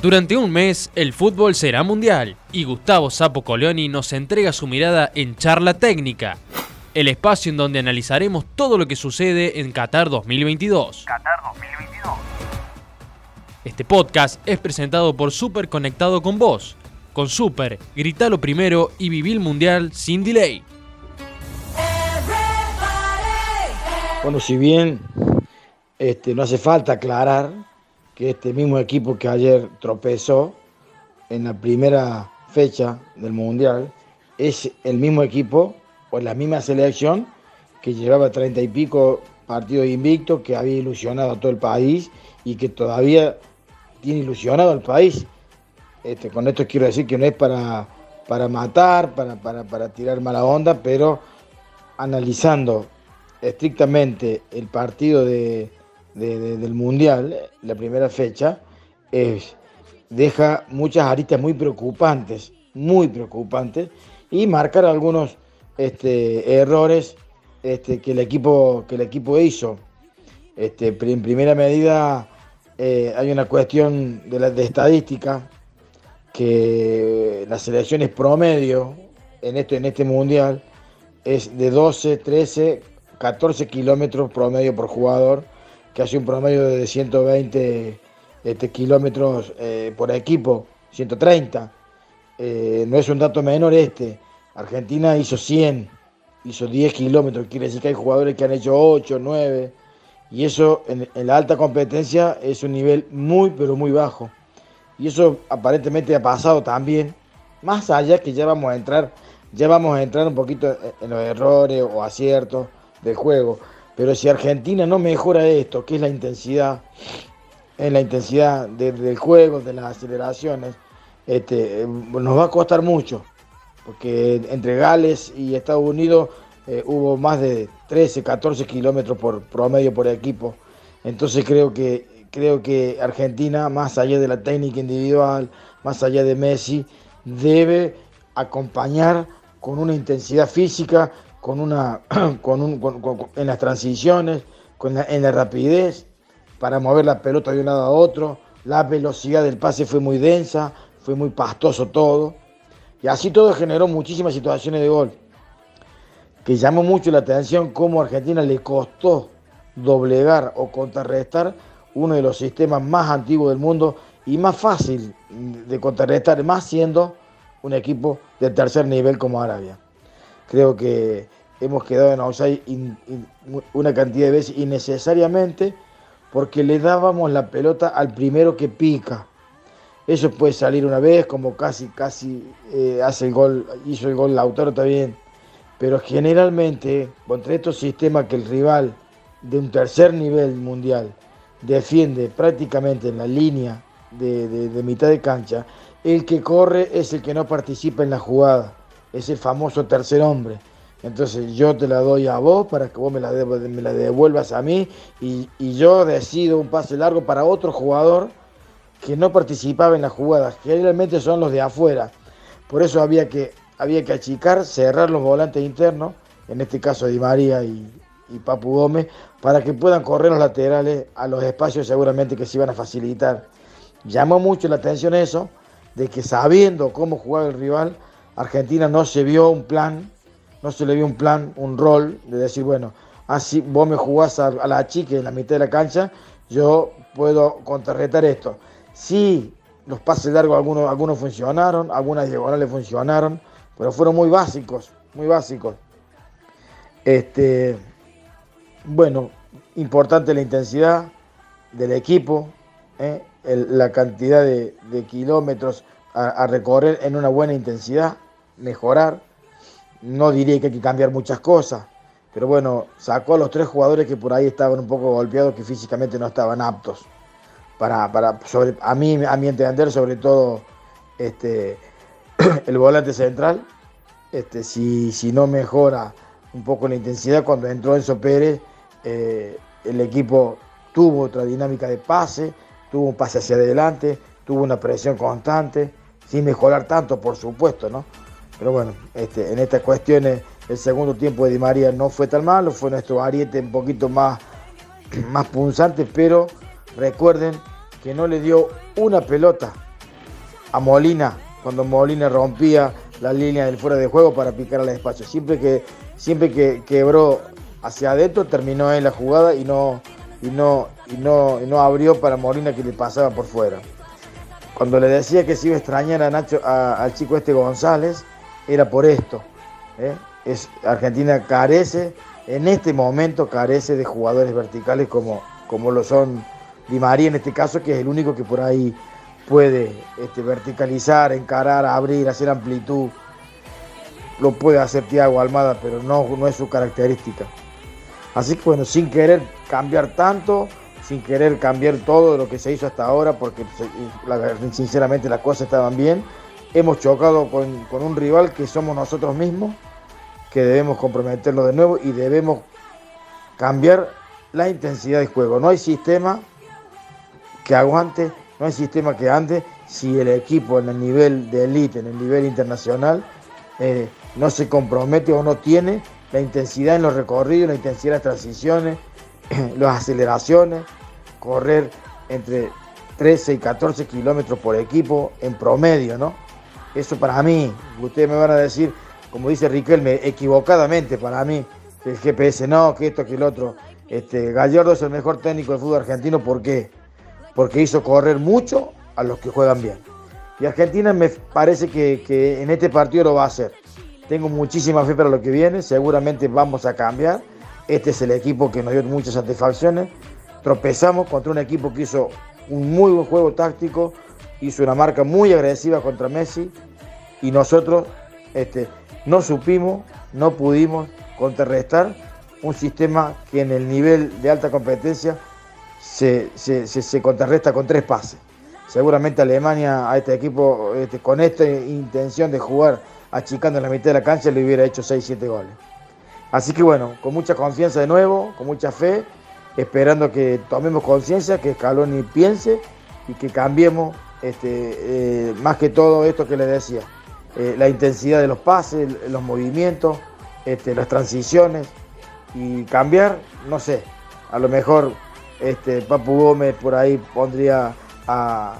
Durante un mes, el fútbol será mundial y Gustavo Sapo Colioni nos entrega su mirada en Charla Técnica, el espacio en donde analizaremos todo lo que sucede en Qatar 2022. Qatar 2022. Este podcast es presentado por Super Conectado con Vos. Con Super, gritalo primero y viví el mundial sin delay. Bueno, si bien este, no hace falta aclarar que este mismo equipo que ayer tropezó en la primera fecha del Mundial es el mismo equipo o la misma selección que llevaba treinta y pico partidos invictos, que había ilusionado a todo el país y que todavía tiene ilusionado al país. Este, con esto quiero decir que no es para, para matar, para, para tirar mala onda, pero analizando estrictamente el partido de, del Mundial, la primera fecha, deja muchas aristas muy preocupantes, muy preocupantes, y marcar algunos este, errores este, que, el equipo, que el equipo hizo. Este, en primera medida eh, hay una cuestión de, la, de estadística, que las selecciones promedio en, esto, en este mundial es de 12, 13, 14 kilómetros promedio por jugador que hace un promedio de 120 este, kilómetros eh, por equipo, 130. Eh, no es un dato menor este. Argentina hizo 100, hizo 10 kilómetros, quiere decir que hay jugadores que han hecho 8, 9, y eso en, la alta competencia es un nivel muy, pero muy bajo. Y eso aparentemente ha pasado también, más allá que ya vamos a entrar, ya vamos a entrar un poquito en los errores o aciertos del juego. Pero si Argentina no mejora esto, que es la intensidad, en la intensidad del juego, de las aceleraciones, este, nos va a costar mucho. Porque entre Gales y Estados Unidos eh, hubo más de 13, 14 kilómetros por promedio por equipo. Entonces creo que, creo que Argentina, más allá de la técnica individual, más allá de Messi, debe acompañar con una intensidad física con una, con un, en las transiciones, con en la rapidez, para mover la pelota de un lado a otro. La velocidad del pase fue muy densa, fue muy pastoso todo. Y así todo generó muchísimas situaciones de gol. Que llamó mucho la atención cómo a Argentina le costó doblegar o contrarrestar uno de los sistemas más antiguos del mundo y más fácil de contrarrestar, más siendo un equipo de tercer nivel como Arabia. Creo que hemos quedado en offside una cantidad de veces innecesariamente porque le dábamos la pelota al primero que pica. Eso puede salir una vez, como casi, casi eh, hace el gol, hizo el gol Lautaro también. Pero generalmente, contra estos sistemas que el rival de un tercer nivel mundial defiende prácticamente en la línea de mitad de cancha, el que corre es el que no participa en la jugada es el famoso tercer hombre. Entonces yo te la doy a vos para que vos me la, devuelvas a mí y, yo decido un pase largo para otro jugador que no participaba en las jugadas. Generalmente son los de afuera. Por eso había que, había que achicar, cerrar los volantes internos, en este caso Di María y, y Papu Gómez, para que puedan correr los laterales a los espacios seguramente que se iban a facilitar. Llamó mucho la atención eso, de que sabiendo cómo jugaba el rival, Argentina no se vio un plan, no se le vio un plan, un rol de decir, bueno, así vos me jugás a, la chica en la mitad de la cancha, yo puedo contrarrestar esto. Sí, los pases largos algunos, algunos funcionaron, algunas diagonales funcionaron, pero fueron muy básicos, muy básicos. Este, bueno, importante la intensidad del equipo, ¿eh? la cantidad de, kilómetros a recorrer en una buena intensidad mejorar. No diría que hay que cambiar muchas cosas, pero bueno, sacó a los tres jugadores que por ahí estaban un poco golpeados, que físicamente no estaban aptos. Para, para sobre, a mí, a mi entender, sobre todo este, el volante central, este, si, si no mejora un poco la intensidad, cuando entró Enzo Pérez, eh, el equipo tuvo otra dinámica de pase, tuvo un pase hacia adelante, tuvo una presión constante, sin mejorar tanto, por supuesto, ¿no? Pero bueno, este, en estas cuestiones el segundo tiempo de Di María no fue tan malo, fue nuestro ariete un poquito más, más punzante, pero recuerden que no le dio una pelota a Molina cuando Molina rompía la línea del fuera de juego para picar al espacio. Siempre que, siempre que quebró hacia adentro, terminó en la jugada y no, y no, y no, y no abrió para Molina que le pasaba por fuera. Cuando le decía que se iba a extrañar a Nacho, al chico este González, era por esto. ¿eh? Argentina carece, en este momento carece de jugadores verticales como, como lo son Di María en este caso, que es el único que por ahí puede este, verticalizar, encarar, abrir, hacer amplitud. Lo puede hacer Tiago Almada, pero no, no es su característica. Así que bueno, sin querer cambiar tanto, sin querer cambiar todo lo que se hizo hasta ahora, porque sinceramente las cosas estaban bien, hemos chocado con, con un rival que somos nosotros mismos, que debemos comprometerlo de nuevo y debemos cambiar la intensidad de juego. No hay sistema que aguante no hay sistema que ande si el equipo en el nivel de élite, en el nivel internacional, eh, no se compromete o no tiene la intensidad en los recorridos, la intensidad en las transiciones, las aceleraciones, correr entre 13 y 14 kilómetros por equipo en promedio, ¿no? Eso para mí, ustedes me van a decir, como dice Riquelme, equivocadamente para mí, que el GPS no, que esto, que el otro. Este, Gallardo es el mejor técnico de fútbol argentino, ¿por qué? porque hizo correr mucho a los que juegan bien. Y Argentina me parece que, en este partido lo va a hacer. Tengo muchísima fe para lo que viene, seguramente vamos a cambiar. Este es el equipo que nos dio muchas satisfacciones. Tropezamos contra un equipo que hizo un muy buen juego táctico, hizo una marca muy agresiva contra Messi y nosotros este, no supimos, no pudimos contrarrestar un sistema que en el nivel de alta competencia se, se, contrarresta con tres pases. Seguramente Alemania a este equipo este, con esta intención de jugar achicando en la mitad de la cancha le hubiera hecho 6-7 goles. Así que bueno, con mucha confianza de nuevo, con mucha fe, esperando que tomemos conciencia, que Scaloni piense y que cambiemos este, eh, más que todo esto que le decía, eh, la intensidad de los pases, los movimientos, este, las transiciones y cambiar, no sé, a lo mejor este, Papu Gómez por ahí pondría a,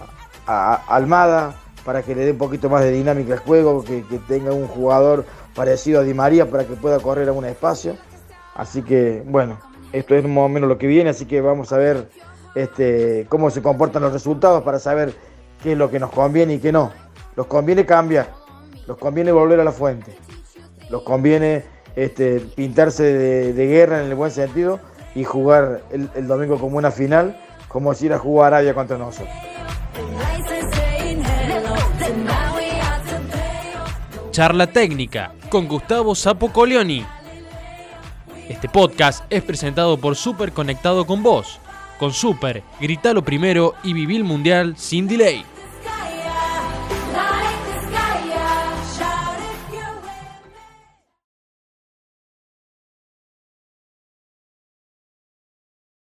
Almada para que le dé un poquito más de dinámica al juego, que, tenga un jugador parecido a Di María para que pueda correr a un espacio. Así que, bueno, esto es más o menos lo que viene, así que vamos a ver este, cómo se comportan los resultados para saber qué es lo que nos conviene y qué no. Nos conviene cambiar, nos conviene volver a la fuente, nos conviene este, pintarse de guerra en el buen sentido y jugar el, domingo como una final, como si ir a jugar Arabia contra nosotros. Charla técnica con Gustavo Sapo Colioni. Este podcast es presentado por Super Conectado con Vos. Con Super, gritalo primero y viví el mundial sin delay.